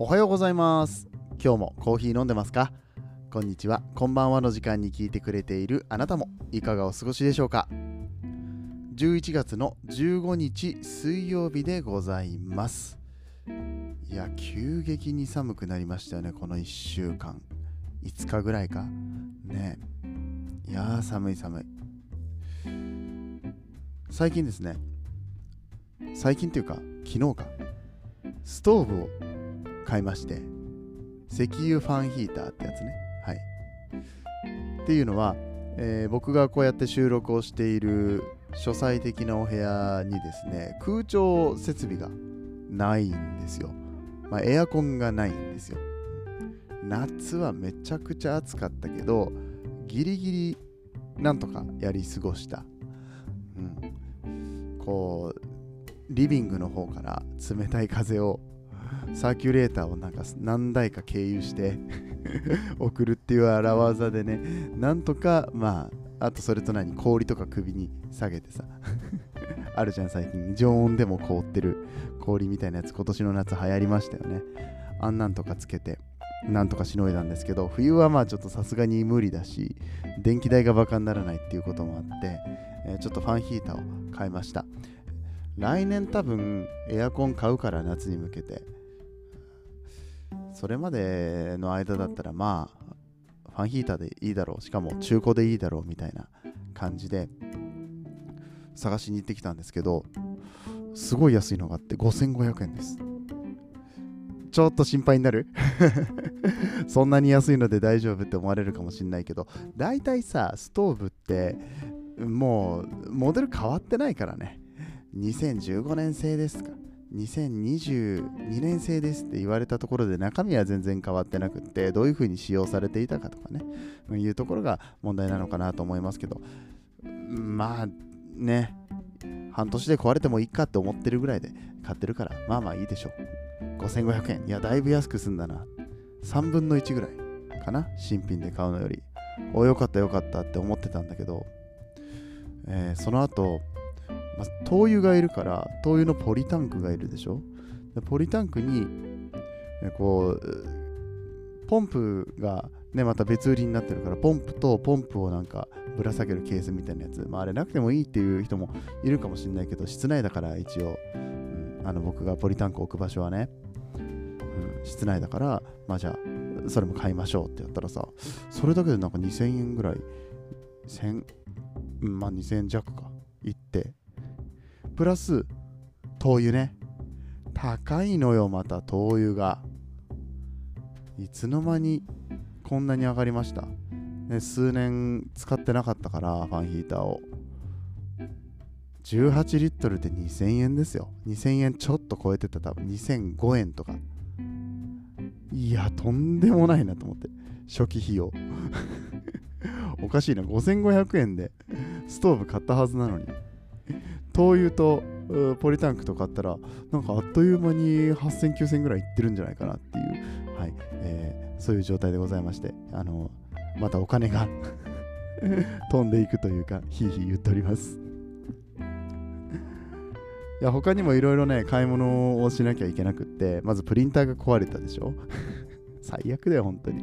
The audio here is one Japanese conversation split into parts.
おはようございます。今日もコーヒー飲んでますか？こんにちは。こんばんはの時間に聞いてくれているあなたも。いかがお過ごしでしょうか？11月の15日水曜日でございます。いや急激に寒くなりましたよねこの1週間。5日ぐらいか？ね。いやー寒い寒い。最近ですね。最近っていうか昨日か。ストーブを買いまして石油ファンヒーターってやつね。はい。っていうのは、えー僕がこうやって収録をしている書斎的なお部屋にですね空調設備がないんですよ、まあ、エアコンがないんですよ。夏はめちゃくちゃ暑かったけどギリギリなんとかやり過ごした、うん、こうリビングの方から冷たい風をサーキュレーターをなんか何台か経由して 送るっていう荒技でねなんとかまああとそれと何氷とか首に下げてさ あるじゃん最近。常温でも凍ってる氷みたいなやつ今年の夏流行りましたよね。あんなんとかつけてなんとかしのいだんですけど冬はまあちょっとさすがに無理だし電気代がバカにならないっていうこともあって、えーちょっとファンヒーターを買いました。来年多分エアコン買うから夏に向けて。それまでの間だったらまあファンヒーターでいいだろうしかも中古でいいだろうみたいな感じで探しに行ってきたんですけどすごい安いのがあって5500円です。ちょっと心配になる？そんなに安いので大丈夫って思われるかもしれないけど大体さストーブってもうモデル変わってないからね。2015年製ですか2022年製ですって言われたところで中身は全然変わってなくってどういう風に使用されていたかとかね。いうところが問題なのかなと思いますけど。まあね半年で壊れてもいいかって思ってるぐらいで買ってるからまあまあいいでしょう。5500円いやだいぶ安く済んだな。3分の1ぐらいかな新品で買うのより。およかったよかったって思ってたんだけど、えーその後まあ、灯油がいるから灯油のポリタンクがいるでしょ？でポリタンクにこうポンプがねまた別売りになってるからポンプとポンプをなんかぶら下げるケースみたいなやつ、まあ、あれなくてもいいっていう人もいるかもしれないけど室内だから一応、うんあの僕がポリタンク置く場所はね、うん、室内だからまあじゃあそれも買いましょうってやったらさそれだけでなんか2000円ぐらい。1000まあ2000弱プラス灯油ね。高いのよまた灯油が。いつの間にこんなに上がりました、ね、数年使ってなかったからファンヒーターを。18リットルで2000円ですよ。2000円ちょっと超えてた多分。2005円とか。いやとんでもないなと思って。初期費用。おかしいな。5500円でストーブ買ったはずなのに。灯油とポリタンクと買ったらなんかあっという間に8000、9000ぐらいいってるんじゃないかなっていう、はいえーそういう状態でございまして、あのまたお金が 飛んでいくというか、ひいひい言っております。いや他にもいろいろね、買い物をしなきゃいけなくって、まずプリンターが壊れたでしょ？最悪だよ、本当に。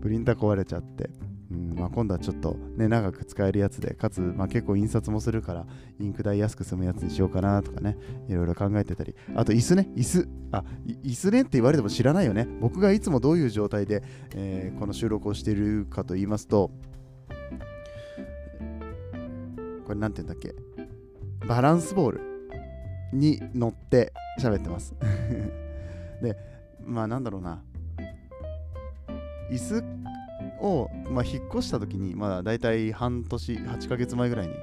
プリンター壊れちゃって。うんまあ、今度はちょっとね、長く使えるやつで、かつ、まあ、結構印刷もするから、インク代安く済むやつにしようかなとかね、いろいろ考えてたり、あと椅子ね、椅子、あ、い椅子ねって言われても知らないよね。僕がいつもどういう状態で、えーこの収録をしているかと言いますと、これなんて言うんだっけ、バランスボールに乗って喋ってます。で、まあなんだろうな、椅子を、まあ、引っ越した時に、まあ、大体半年、8ヶ月前ぐらいに、うん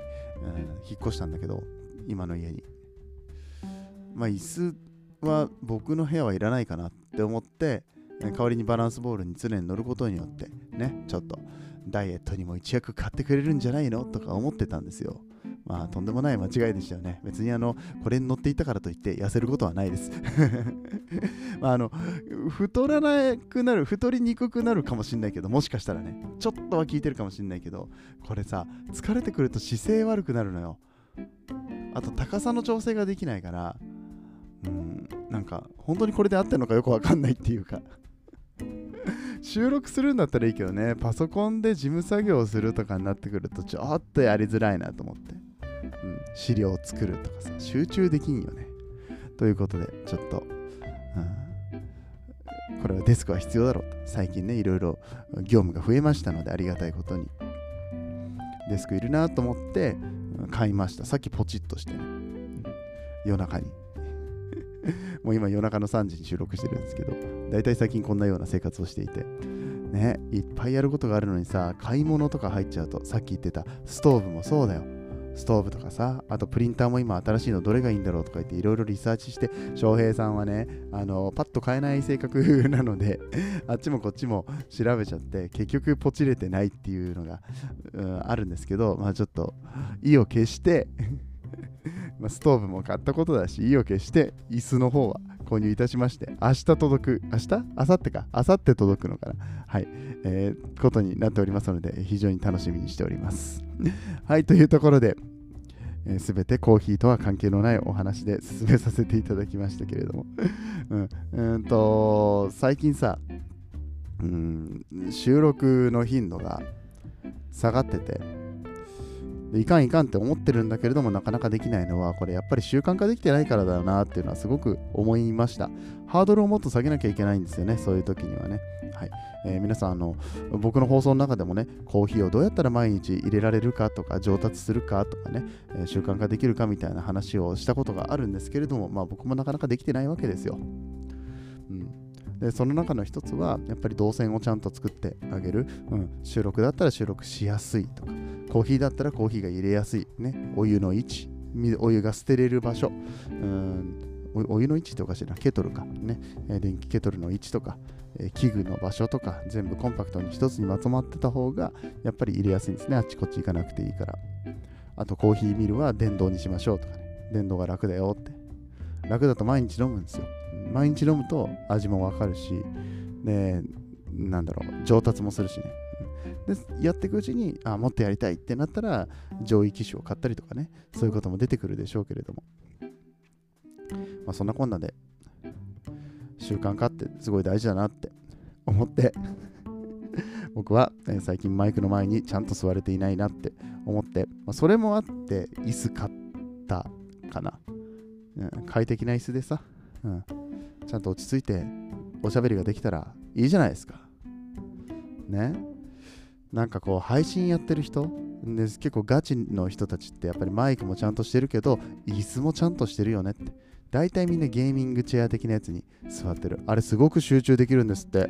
引っ越したんだけど、今の家に。まあ、椅子は僕の部屋はいらないかなって思って、代わりにバランスボールに常に乗ることによって、ね、ちょっとダイエットにも一役買ってくれるんじゃないの？とか思ってたんですよ。まあ、とんでもない間違いでしたよね。別にあの、これに乗っていたからといって痩せることはないです。まあ、あの、太らなくなる、太りにくくなるかもしれないけど、もしかしたらね、ちょっとは効いてるかもしれないけど、これさ、疲れてくると姿勢悪くなるのよ。あと、高さの調整ができないから、うん、なんか本当にこれで合ってるのかよくわかんないっていうか 収録するんだったらいいけどねパソコンで事務作業をするとかになってくるとちょっとやりづらいなと思って、うん、資料を作るとかさ集中できんよね。ということでちょっと、うん、これはデスクは必要だろうと。最近ねいろいろ業務が増えましたのでありがたいことに。デスクいるなと思って買いました。さっきポチッとしてね。夜中に。もう今夜中の3時に収録してるんですけど、大体最近こんなような生活をしていて、ね、いっぱいやることがあるのにさ、買い物とか入っちゃうと、さっき言ってたストーブもそうだよ。ストーブとかさ、あとプリンターも今新しいのどれがいいんだろうとか言っていろいろリサーチして、翔平さんはね、あのパッと買えない性格なので、あっちもこっちも調べちゃって、結局ポチれてないっていうのが、うん、あるんですけど、まあちょっと意を決して まストーブも買ったことだし、意を決して椅子の方は購入いたしまして、明日届く、明日？明後日か、明後日届くのかな？はい、えー、ことになっておりますので、非常に楽しみにしております。はい、というところで、す、え、べ、てコーヒーとは関係のないお話で 進めさせていただきましたけれども、うん、うんと、最近さ、うん、収録の頻度が下がってて、でいかんいかんって思ってるんだけれどもなかなかできないのはこれやっぱり習慣化できてないからだよなっていうのはすごく思いました。ハードルをもっと下げなきゃいけないんですよねそういう時にはね。はい、えー、皆さんあの僕の放送の中でもねコーヒーをどうやったら毎日入れられるかとか上達するかとかね、えー、習慣化できるかみたいな話をしたことがあるんですけれどもまあ僕もなかなかできてないわけですよ。でその中の一つはやっぱり動線をちゃんと作ってあげる、うん、収録だったら収録しやすいとか。コーヒーだったらコーヒーが入れやすい、ね、お湯の位置。お湯が捨てれる場所。うん。お湯の位置っておかしいな、ケトルか、ね、電気ケトルの位置とか、器具の場所とか、全部コンパクトに一つにまとまってた方が、やっぱり入れやすいんですね、あっちこっち行かなくていいから。あと、コーヒーミルは電動にしましょうとかね、電動が楽だよって。楽だと毎日飲むんですよ。毎日飲むと味もわかるし、で、なんだろう、上達もするしね。でやっていくうちにあもっとやりたいってなったら上位機種を買ったりとかねそういうことも出てくるでしょうけれども、まあ、そんなこんなで習慣化ってすごい大事だなって思って 僕は、え最近マイクの前にちゃんと座れていないなって思って、まあ、それもあって椅子買ったかな、うん、快適な椅子でさ、うん、ちゃんと落ち着いておしゃべりができたらいいじゃないですか。ね。なんかこう配信やってる人で結構ガチの人たちってやっぱりマイクもちゃんとしてるけど椅子もちゃんとしてるよねって。大体みんなゲーミングチェア的なやつに座ってる。あれすごく集中できるんですって。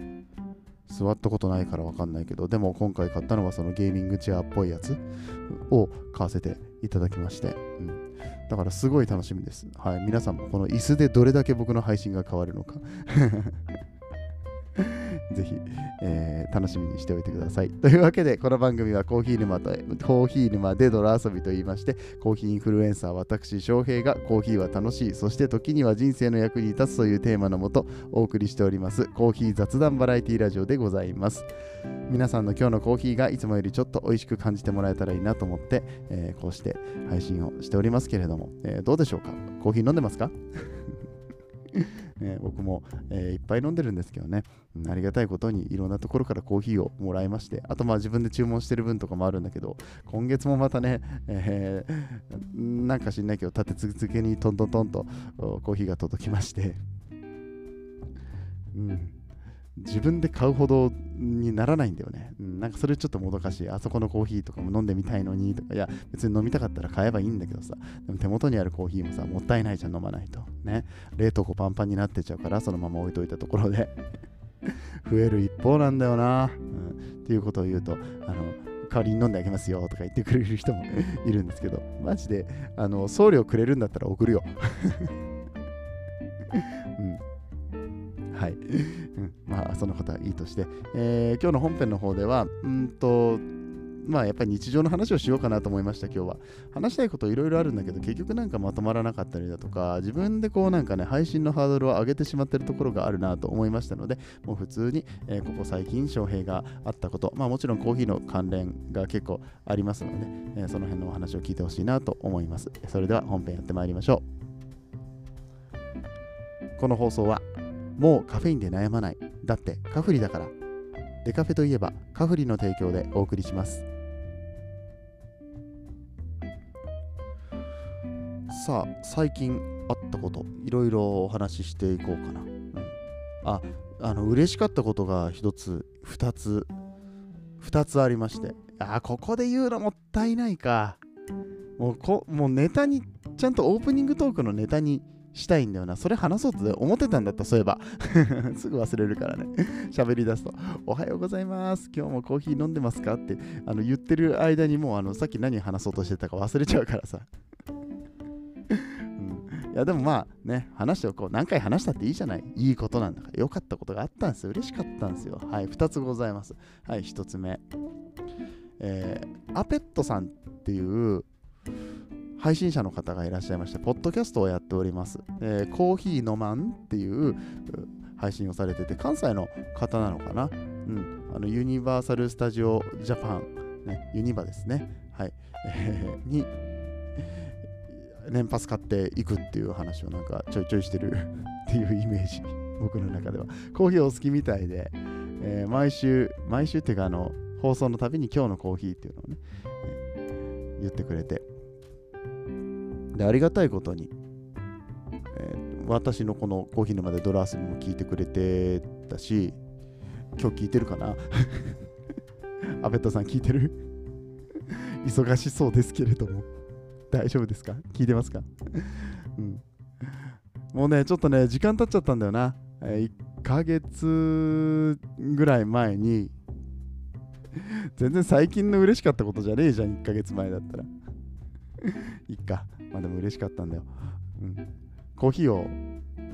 座ったことないからわかんないけど、でも今回買ったのはそのゲーミングチェアっぽいやつを買わせていただきまして。うんだからすごい楽しみです。はい。皆さんもこの椅子でどれだけ僕の配信が変わるのかぜひ、えー、楽しみにしておいてください。というわけで、この番組はコーヒー沼とコーヒー沼で泥遊びと言いまして、コーヒーインフルエンサー私、翔平がコーヒーは楽しい、そして時には人生の役に立つというテーマのもとお送りしております、コーヒー雑談バラエティラジオでございます。皆さんの今日のコーヒーがいつもよりちょっと美味しく感じてもらえたらいいなと思って、えー、こうして配信をしておりますけれども、えー、どうでしょうか？コーヒー飲んでますか？ね、僕も、えー、いっぱい飲んでるんですけどね、うん、ありがたいことにいろんなところからコーヒーをもらいまして、あとまあ自分で注文してる分とかもあるんだけど、今月もまたね、えー、なんか知んないけど、立て続けにトントントンとコーヒーが届きまして、うん自分で買うほどにならないんだよね。うん、なんかそれちょっともどかしい。あそこのコーヒーとかも飲んでみたいのにとか、いや、別に飲みたかったら買えばいいんだけどさ、でも手元にあるコーヒーもさ、もったいないじゃん、飲まないと。ね。冷凍庫パンパンになってちゃうから、そのまま置いといたところで 増える一方なんだよな。うん、っていうことを言うと、あの、代わりに飲んであげますよとか言ってくれる人も いるんですけど、マジで、あの、送料くれるんだったら送るよ。うんはい。まあ、そのことはいいとして、えー、今日の本編の方では、うんと、まあやっぱり日常の話をしようかなと思いました今日は。話したいこといろいろあるんだけど結局なんかまとまらなかったりだとか自分でこうなんかね配信のハードルを上げてしまってるところがあるなと思いましたのでもう普通に、えー、ここ最近翔平があったことまあもちろんコーヒーの関連が結構ありますので、えー、その辺のお話を聞いてほしいなと思います。それでは本編やってまいりましょう。この放送はもうカフェインで悩まない。だってカフリだから。デカフェといえばカフリの提供でお送りします。さあ最近あったこといろいろお話ししていこうかな、うん、ああの嬉しかったことが一つ二つ二つありましてあここで言うのもったいないかもうこもうネタにちゃんとオープニングトークのネタにしたいんだよな。それ話そうと思ってたんだった、そういえば。すぐ忘れるからね。喋り出すと、おはようございます。今日もコーヒー飲んでますか？ってあの言ってる間にもうあのさっき何話そうとしてたか忘れちゃうからさ。いやでもまあね、話しておこう。何回話したっていいじゃない。いいことなんだから。良かったことがあったんですよ。嬉しかったんですよ。はい、2つございます。はい、1つ目。えー、アペットさんっていう配信者の方がいらっしゃいまして、ポッドキャストをやっております。えー、コーヒーのまんっていう配信をされてて、関西の方なのかなうん。あの、ユニバーサル・スタジオ・ジャパン、ね、ユニバですね。はい。えー、に、年パス買っていくっていう話をなんかちょいちょいしてる っていうイメージ、僕の中では。コーヒーお好きみたいで、えー、毎週、毎週っていうか、あの、放送のたびに今日のコーヒーっていうのをね、えー、言ってくれて、でありがたいことに、えー、私のこのコーヒー沼でドラースにも聞いてくれてたし、今日聞いてるかな？アベットさん聞いてる？忙しそうですけれども。大丈夫ですか？聞いてますか？うん。もうね、ちょっとね、時間経っちゃったんだよな。1ヶ月ぐらい前に、全然最近の嬉しかったことじゃねえじゃん、1ヶ月前だったら。いっか。まあでも嬉しかったんだよ。うん。コーヒーを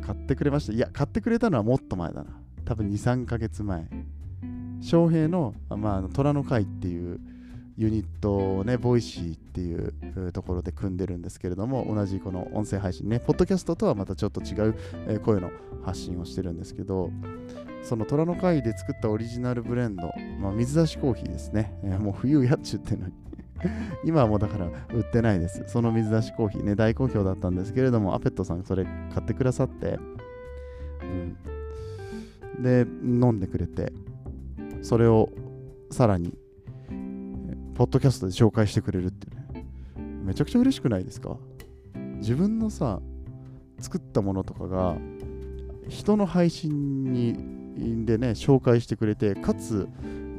買ってくれました。いや、買ってくれたのはもっと前だな。多分2、3ヶ月前。翔平の、まあ、虎の会っていうユニットをね、 Voicy っていうところで組んでるんですけれども、同じこの音声配信ね、ポッドキャストとはまたちょっと違う声の発信をしてるんですけど、その虎の会で作ったオリジナルブレンド、まあ、水出しコーヒーですね。もう冬やっちゅってんのに 今はもうだから売ってないです。その水出しコーヒーね、大好評だったんですけれども、アペットさんそれ買ってくださって、うん、で、飲んでくれて、それをさらに、ポッドキャストで紹介してくれるってね、めちゃくちゃ嬉しくないですか？自分のさ、作ったものとかが、人の配信にでね、紹介してくれて、かつ、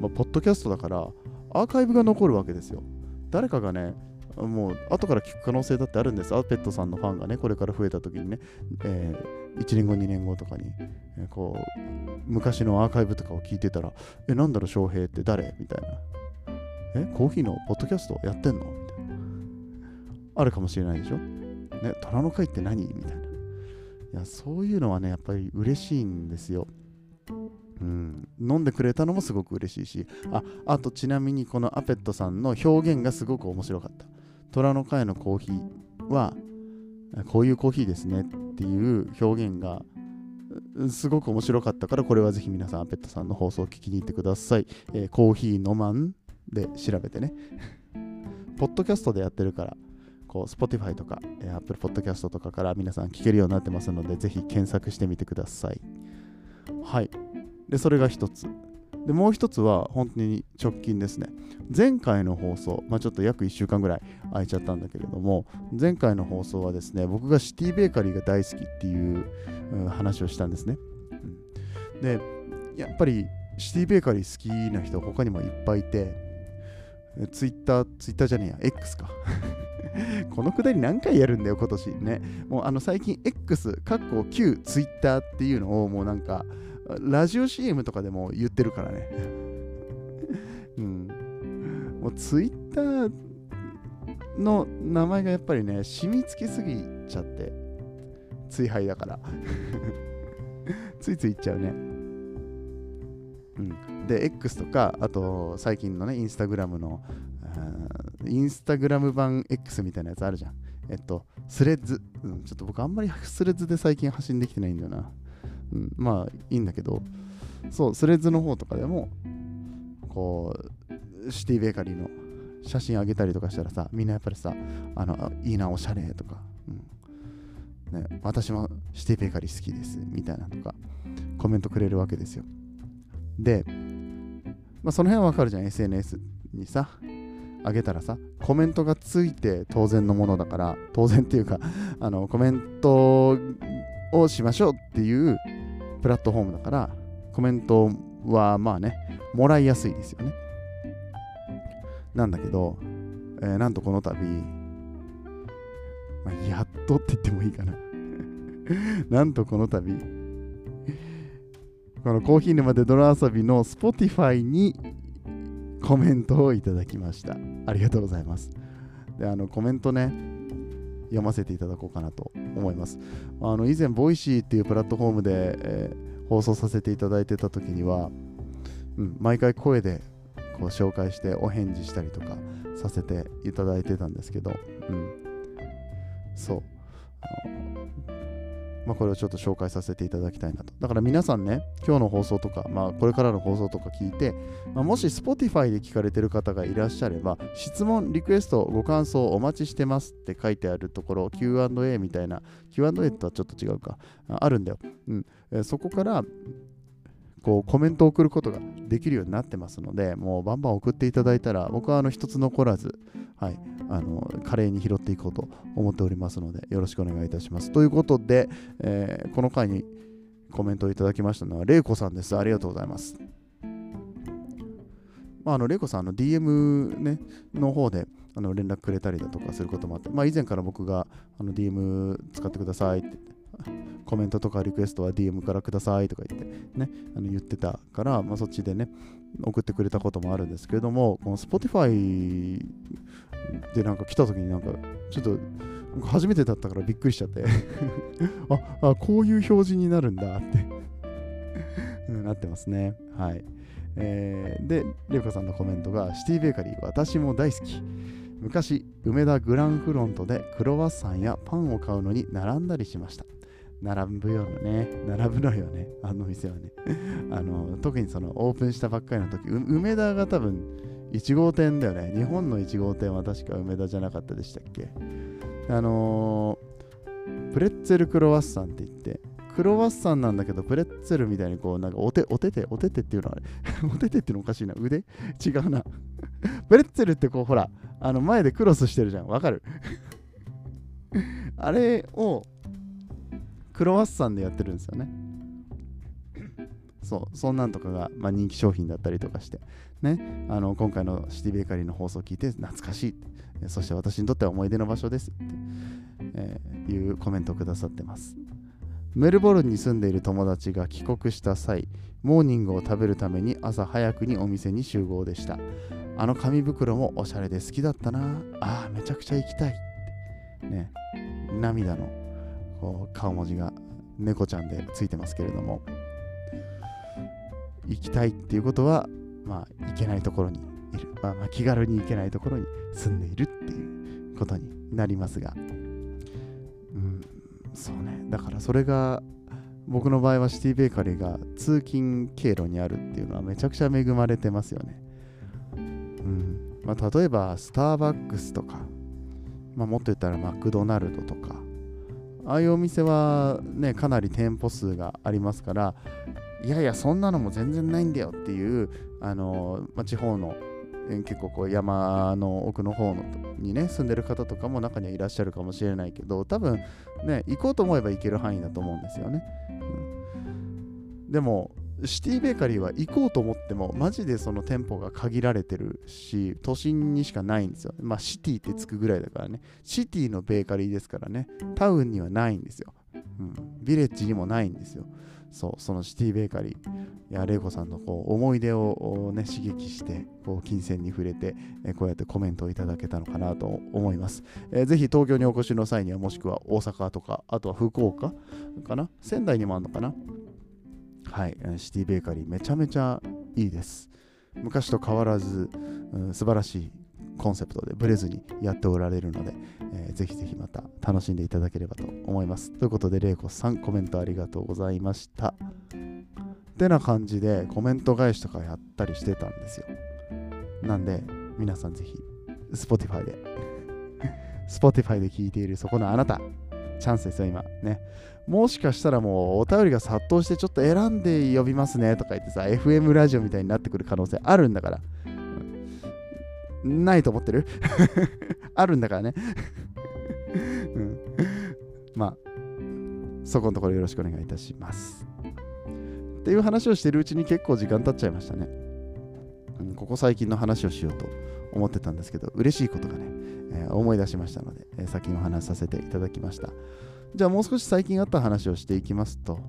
まあ、ポッドキャストだから、アーカイブが残るわけですよ。誰かがね、もう後から聞く可能性だってあるんです。アペットさんのファンがね、これから増えた時にね、えー、1年後、2年後とかに、えー、こう、昔のアーカイブとかを聞いてたら、え、なんだろう、翔平って誰？みたいな。え、コーヒーのポッドキャストやってんの？み。あるかもしれないでしょ？ね、虎の会って何？みたいな。いや、そういうのはね、やっぱり嬉しいんですよ。うん、飲んでくれたのもすごく嬉しいし。ああとちなみにこのアペットさんの表現がすごく面白かった。虎の会のコーヒーはこういうコーヒーですねっていう表現がすごく面白かったからこれはぜひ皆さんアペットさんの放送を聞きに行ってください、えー、コーヒー飲まんで調べてね。ポッドキャストでやってるから。こう Spotify とか、えー、Apple Podcast とかから皆さん聞けるようになってますのでぜひ検索してみてくださいはいで、それが一つ。で、もう一つは本当に直近ですね。前回の放送、まあ、ちょっと約1週間ぐらい空いちゃったんだけれども、前回の放送はですね、僕がシティベーカリーが大好きっていう、うん、話をしたんですね。うん、で、やっぱりシティベーカリー好きな人他にもいっぱいいて、ツイッター、ツイッターじゃねえや、X か。このくだり何回やるんだよ、今年ね。もうあの最近 X、かっこ旧ツイッターっていうのをもうなんか、ラジオ CM とかでも言ってるからね。うん。もうツイッターの名前がやっぱりね、染みつきすぎちゃって、追廃だから ついつい言っちゃうね。うん。で、X とか、あと最近のね、インスタグラムの、インスタグラム版 X みたいなやつあるじゃん。えっと、スレッズ。うん、ちょっと僕あんまりスレッズで最近発信できてないんだよな。うん、まあいいんだけど、そう、スレッズの方とかでも、こう、シティベーカリーの写真あげたりとかしたらさ、みんなやっぱりさ、あの、いいな、おしゃれとか、うん、ね、私もシティベーカリー好きですみたいなとかコメントくれるわけですよ。で、まあ、その辺はわかるじゃん、SNS にさ、あげたらさ、コメントがついて当然のものだから、当然っていうか、あのコメントをしましょうっていうプラットフォームだから、コメントはまあね、もらいやすいですよね。なんだけど、えー、なんとこの度、まあ、やっとって言ってもいいかな なんとこの度、このコーヒー沼で泥遊びの Spotify にコメントをいただきました。ありがとうございます。で、あのコメントね、読ませていただこうかなと思います。あの以前、 Voicy っていうプラットフォームで、えー、放送させていただいてた時には、うん、毎回声でこう紹介してお返事したりとかさせていただいてたんですけど、うん、そうまあ、これをちょっと紹介させていただきたいなと。だから皆さんね、今日の放送とか、まあ、これからの放送とか聞いて、まあ、もし Spotify で聞かれてる方がいらっしゃれば、質問、リクエスト、ご感想お待ちしてますって書いてあるところ、Q&A みたいな、Q&A とはちょっと違うか、あるんだよ。うん、えそこからこうコメントを送ることができるようになってますので、もうバンバン送っていただいたら、僕はあの一つ残らず、はい、あの華麗に拾っていこうと思っておりますので、よろしくお願いいたします。ということで、えー、この回にコメントをいただきましたのは、れいこさんです。ありがとうございます。まあ、あの、れいこさん、の DM、ね、の方であの連絡くれたりだとかすることもあって、まあ、以前から僕があの DM 使ってくださいってコメントとかリクエストは DM からくださいとか言ってね、あの言ってたから、まあ、そっちでね、送ってくれたこともあるんですけれども、この Spotify でなんか来た時になんか、ちょっと初めてだったからびっくりしちゃって ああ、こういう表示になるんだってなってますね。はい。えー、で、レオカさんのコメントが、シティベーカリー、私も大好き。昔、梅田グランフロントでクロワッサンやパンを買うのに並んだりしました。並ぶよね。並ぶのよね。あの店はね。あの特にそのオープンしたばっかりの時、梅田が多分1号店だよね。日本の1号店は確か梅田じゃなかったでしたっけあのー、プレッツェルクロワッサンって言って、クロワッサンなんだけど、プレッツェルみたいにこう、なんかお手、お手手、お手手っていうのはあれ お手手っていうのおかしいな。腕？違うな。プレッツェルってこう、ほら、あの前でクロスしてるじゃん。わかる？あれをクロワッサンでやってるんですよね。そう、そんなんとかが、まあ、人気商品だったりとかして、ね、あの今回のシティベーカリーの放送を聞いて懐かしい、そして私にとっては思い出の場所ですって、えー、いうコメントをくださってます。メルボルンに住んでいる友達が帰国した際、モーニングを食べるために朝早くにお店に集合でした。あの紙袋もおしゃれで好きだったな。ああ、めちゃくちゃ行きたい。ね、涙のこう顔文字が猫ちゃんでついてますけれども行きたいっていうことは、まあ、行けないところにいる、まあ、まあ気軽に行けないところに住んでいるっていうことになりますが、うん、そうね。だからそれが僕の場合はシティベーカリーが通勤経路にあるっていうのはめちゃくちゃ恵まれてますよね。うんまあ、例えばスターバックスとか、まあ、もっと言ったらマクドナルドとかああいうお店はねかなり店舗数がありますからいやいやそんなのも全然ないんだよっていうあの、まあ、地方の結構こう山の奥の方のにね住んでる方とかも中にはいらっしゃるかもしれないけど多分ね行こうと思えば行ける範囲だと思うんですよね、うん、でもシティベーカリーは行こうと思ってもマジでその店舗が限られてるし都心にしかないんですよ。まあシティってつくぐらいだからね。シティのベーカリーですからね。タウンにはないんですよ、うん、ビレッジにもないんですよ。そうそのシティベーカリー。いやレイコさんのこう思い出を、ね、刺激してこう金銭に触れて、えこうやってコメントをいただけたのかなと思います、えー、ぜひ東京にお越しの際にはもしくは大阪とかあとは福岡かな？仙台にもあるのかな？はい、シティベーカリーめちゃめちゃいいです。昔と変わらず、うん、素晴らしいコンセプトでブレずにやっておられるので、えー、ぜひぜひまた楽しんでいただければと思います。ということで、れいこさん、コメントありがとうございました。ってな感じでコメント返しとかやったりしてたんですよ。なんで、皆さんぜひ、Spotify で、Spotify で聞いているそこのあなた、チャンスですよ、今。ね。もしかしたらもうお便りが殺到してちょっと選んで呼びますねとか言ってさ、FM ラジオみたいになってくる可能性あるんだから。ないと思ってる？あるんだからね うん。まあ、そこのところよろしくお願いいたします。っていう話をしてるうちに結構時間経っちゃいましたね。うん、ここ最近の話をしようと思ってたんですけど、嬉しいことがね、えー、思い出しましたので、えー、先にお話しさせていただきました。じゃあもう少し最近あった話をしていきますと、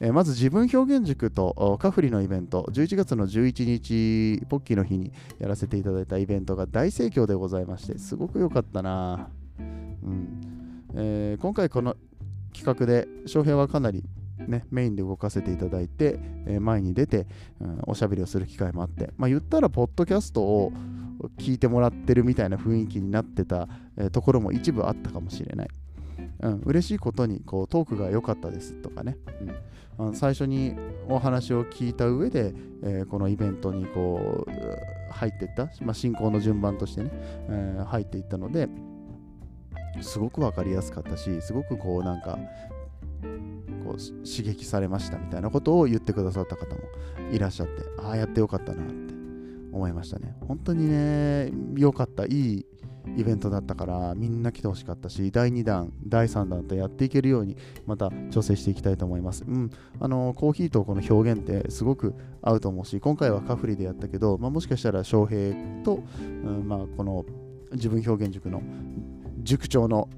えー、まず自分表現塾とカフリのイベント、11月の11日、ポッキーの日にやらせていただいたイベントが大盛況でございまして、すごく良かったな、うん。えー、今回この企画で翔平はかなりね、メインで動かせていただいて、えー、前に出て、うん、おしゃべりをする機会もあって、まあ、言ったら、ポッドキャストを聞いてもらってるみたいな雰囲気になってた、えー、ところも一部あったかもしれない。うん、嬉しいことにこうトークが良かったですとかね、うん、あ最初にお話を聞いた上で、えー、このイベントにこう入っていった、まあ、進行の順番としてね、えー、入っていったのですごく分かりやすかったしすごくこうなんかこう刺激されましたみたいなことを言ってくださった方もいらっしゃってああやってよかったなって思いましたね。本当にね良かった。いいイベントだったからみんな来てほしかったし第2弾第3弾とやっていけるようにまた調整していきたいと思います。うん。あのコーヒーとこの表現ってすごく合うと思うし今回はカフリでやったけど、まあ、もしかしたら翔平と、うんまあ、この自分表現塾の塾長の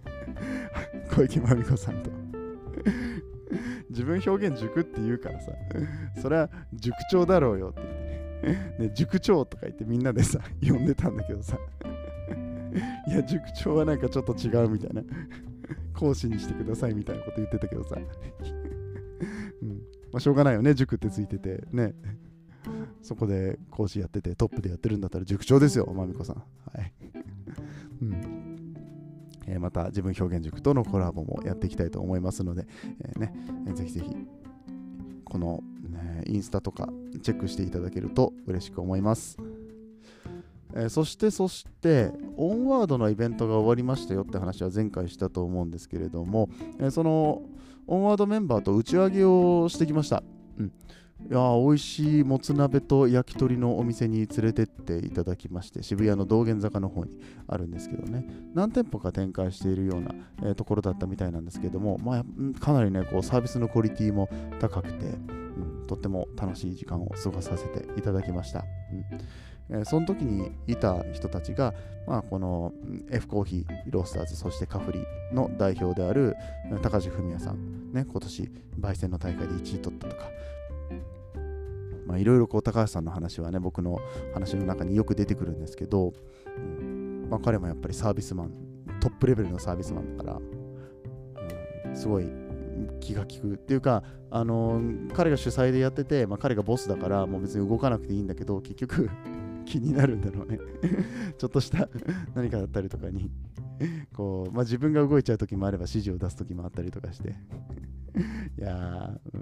小池真美子さんと。自分表現塾って言うからさそれは塾長だろうよって言って、ね、塾長とか言ってみんなでさ 呼んでたんだけどさ。いや塾長はなんかちょっと違うみたいな。講師にしてくださいみたいなこと言ってたけどさ、うん。まあ、しょうがないよね塾ってついてて。ね。そこで講師やっててトップでやってるんだったら塾長ですよまみこさん。はい。うん。え、また自分表現塾とのコラボもやっていきたいと思いますので、えー、ね、ぜひぜひこの、ね、インスタとかチェックしていただけると嬉しく思います。えー、そしてそしてオンワードのイベントが終わりましたよって話は前回したと思うんですけれども、えー、そのオンワードメンバーと打ち上げをしてきました。うんいや美味しいもつ鍋と焼き鳥のお店に連れてっていただきまして渋谷の道玄坂の方にあるんですけどね何店舗か展開しているような、えー、ところだったみたいなんですけども、まあ、かなりねこうサービスのクオリティも高くて、とっても楽しい時間を過ごさせていただきました、うん。えー、その時にいた人たちが、まあ、この F コーヒーロースターズそしてカフリの代表である高地文也さん、ね、今年焙煎の大会で1位取ったとか。まあ、いろいろこう高橋さんの話はね僕の話の中によく出てくるんですけど、うん。まあ、彼もやっぱりサービスマントップレベルのサービスマンだから、うん、すごい気が利くっていうか、あの、彼が主催でやってて、まあ、彼がボスだからもう別に動かなくていいんだけど結局 気になるんだろうね。ちょっとした何かだったりとかにこう、まあ、自分が動いちゃう時もあれば指示を出す時もあったりとかして。いやー、うん。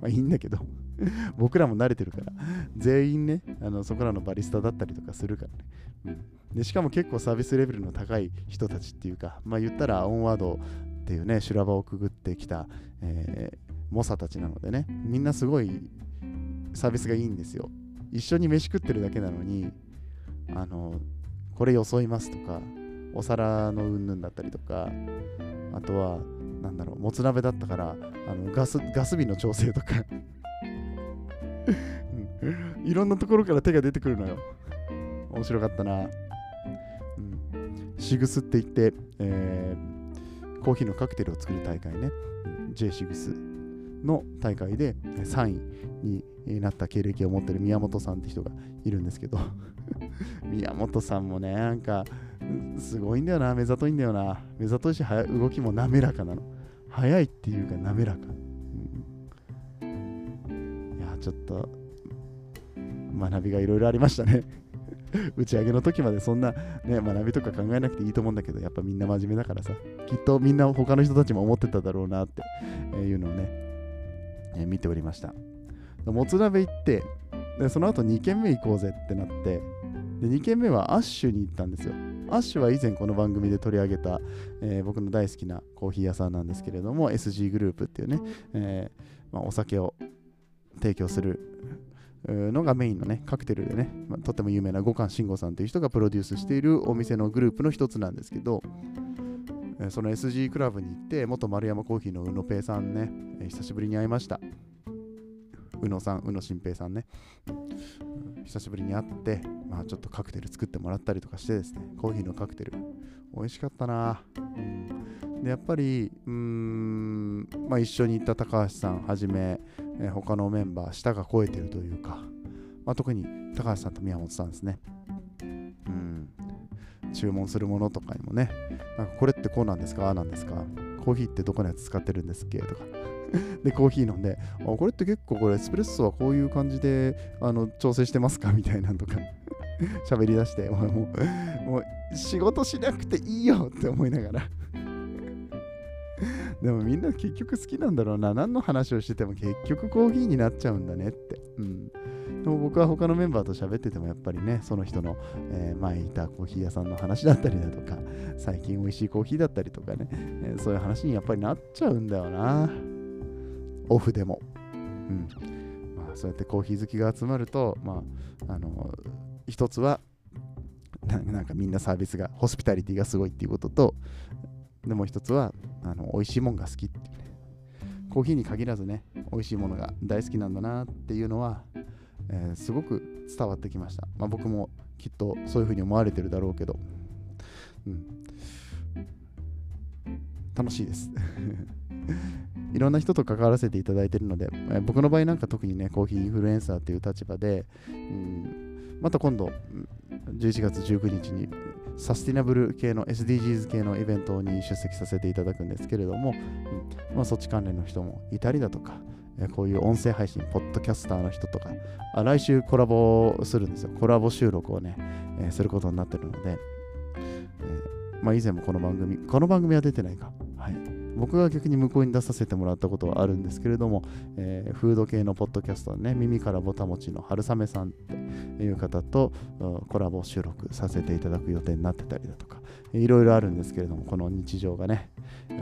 まあいいんだけど僕らも慣れてるから。全員ねあのそこらのバリスタだったりとかするからね、うん、でしかも結構サービスレベルの高い人たちっていうかまあ言ったらオンワードっていうね修羅場をくぐってきた、えー、猛者たちなのでねみんなすごいサービスがいいんですよ一緒に飯食ってるだけなのにあのこれよそいますとかお皿のうんぬんだったりとかあとはなんだろう、もつ鍋だったから、あのガスガス火の調整とかいろんなところから手が出てくるのよ。面白かったな。うん、シグスって言って、えー、コーヒーのカクテルを作る大会ね、J シグスの大会で3位になった経歴を持ってる宮本さんって人がいるんですけど 宮本さんもね、なんか、すごいんだよな、目ざといんだよな。目ざといし、動きも滑らかなの。速いっていうか滑らか。うん、いや、ちょっと、学びがいろいろありましたね。打ち上げの時までそんな、ね、学びとか考えなくていいと思うんだけど、やっぱみんな真面目だからさ、きっとみんな他の人たちも思ってただろうなっていうのをね、え、見ておりました。もつ鍋行って、でその後2軒目行こうぜってなって、で2軒目はアッシュに行ったんですよアッシュは以前この番組で取り上げた、えー、僕の大好きなコーヒー屋さんなんですけれども SG グループっていうね、えー、まあ、お酒を提供するのがメインのねカクテルでね、まあ、とっても有名な五感慎吾さんという人がプロデュースしているお店のグループの一つなんですけどその SG クラブに行って元丸山コーヒーの宇野ペイさんね久しぶりに会いました。宇野さん宇野新平さんね。久しぶりに会って、まあ、ちょっとカクテル作ってもらったりとかしてですねコーヒーのカクテル。美味しかったな、うん、でやっぱりうーん、まあ、一緒に行った高橋さんはじめえ、他のメンバー、舌が肥えてるというか、まあ、特に高橋さんと宮本さんですね。うん。注文するものとかにもね、なんかこれってこうなんですか？ああなんですか？コーヒーってどこのやつ使ってるんですっけ？とか。で、コーヒー飲んで、あ、これって結構これエスプレッソはこういう感じであの調整してますか？みたいなんとか 喋り出して、もうもう仕事しなくていいよって思いながら でもみんな結局好きなんだろうな。何の話をしてても結局コーヒーになっちゃうんだねって。うん。でも僕は他のメンバーと喋っててもやっぱりね、その人の、えー、前いたコーヒー屋さんの話だったりだとか、最近美味しいコーヒーだったりとかね、えー、そういう話にやっぱりなっちゃうんだよな。オフでも。うん。まあそうやってコーヒー好きが集まると、まあ、あの、一つは、なんかみんなサービスが、ホスピタリティがすごいっていうことと、でも一つはあの美味しいもんが好きっていうね。コーヒーに限らずね美味しいものが大好きなんだなっていうのは、えー、すごく伝わってきました、まあ、僕もきっとそういうふうに思われてるだろうけど、うん、楽しいです。いろんな人と関わらせていただいてるので、えー、僕の場合なんか特にねコーヒーインフルエンサーっていう立場で、うん、また今度11月19日にサスティナブル系の SDGs 系のイベントに出席させていただくんですけれども、うんまあ、そっち関連の人もいたりだとか、えこういう音声配信、ポッドキャスターの人とか、あ来週コラボするんですよ。コラボ収録をね、えー、することになってるので、えー、まあ、以前もこの番組、この番組は出てないか。僕が逆に向こうに出させてもらったことはあるんですけれども、えー、フード系のポッドキャストね、耳からぼたもちの春雨さんっていう方とコラボ収録させていただく予定になってたりだとか、いろいろあるんですけれども、この日常がね、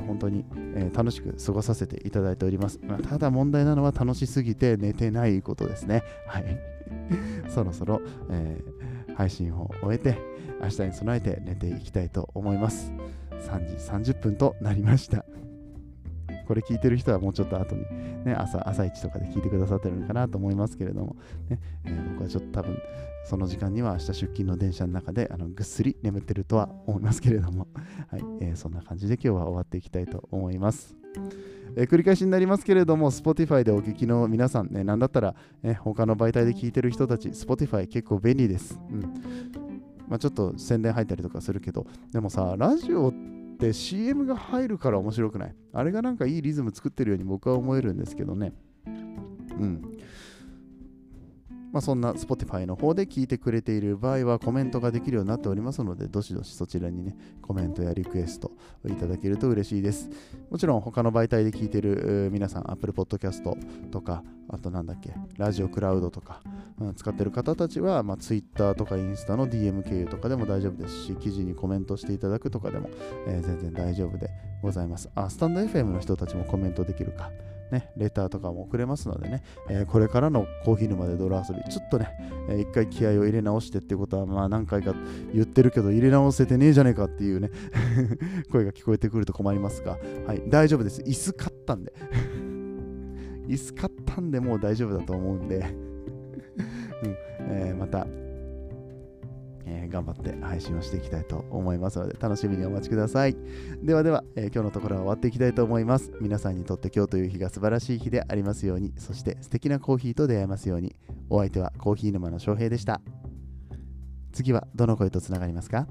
本当に、え、楽しく過ごさせていただいております。ま、ただ問題なのは楽しすぎて寝てないことですね。はい。そろそろ、えー、配信を終えて、明日に備えて寝ていきたいと思います。3時30分となりました。これ聞いてる人はもうちょっと後に、ね、朝、朝一とかで聞いてくださってるのかなと思いますけれども、ねえー、僕はちょっと多分、その時間には明日出勤の電車の中であのぐっすり眠ってるとは思いますけれども、はいえー、そんな感じで今日は終わっていきたいと思います。え、繰り返しになりますけれども、Spotify でお聞きの皆さん、ね、なんだったら、ね、他の媒体で聞いてる人たち、Spotify 結構便利です。うんまあ、ちょっと宣伝入ったりとかするけど、でもさ、ラジオって CM が入るから面白くない？あれがなんかいいリズム作ってるように僕は思えるんですけどね。うん。まあ、そんな Spotify の方で聞いてくれている場合はコメントができるようになっておりますので、どしどしそちらにね、コメントやリクエストいただけると嬉しいです。もちろん他の媒体で聞いている皆さん、Apple Podcast とか、あとなんだっけ、ラジオクラウドとか、うん、使ってる方たちは、まあ、Twitter とかインスタの DM 経由とかでも大丈夫ですし、記事にコメントしていただくとかでも、えー、全然大丈夫でございます。あ、スタンド FM の人たちもコメントできるか。ね、レターとかも送れますのでね、えー、これからのコーヒー沼で泥遊び、ちょっとね、えー、一回気合を入れ直してってことは、まあ何回か言ってるけど、入れ直せてねえじゃねえかっていうね 声が聞こえてくると困りますが、はい、大丈夫です。椅子買ったんで椅子買ったんでもう大丈夫だと思うんでうんえー、またえー、頑張って配信をしていきたいと思いますので、楽しみにお待ちください。ではでは、えー、今日のところは終わっていきたいと思います。皆さんにとって今日という日が素晴らしい日でありますように、そして素敵なコーヒーと出会えますように、お相手はコーヒー沼の翔平でした。次はどの声とつながりますか？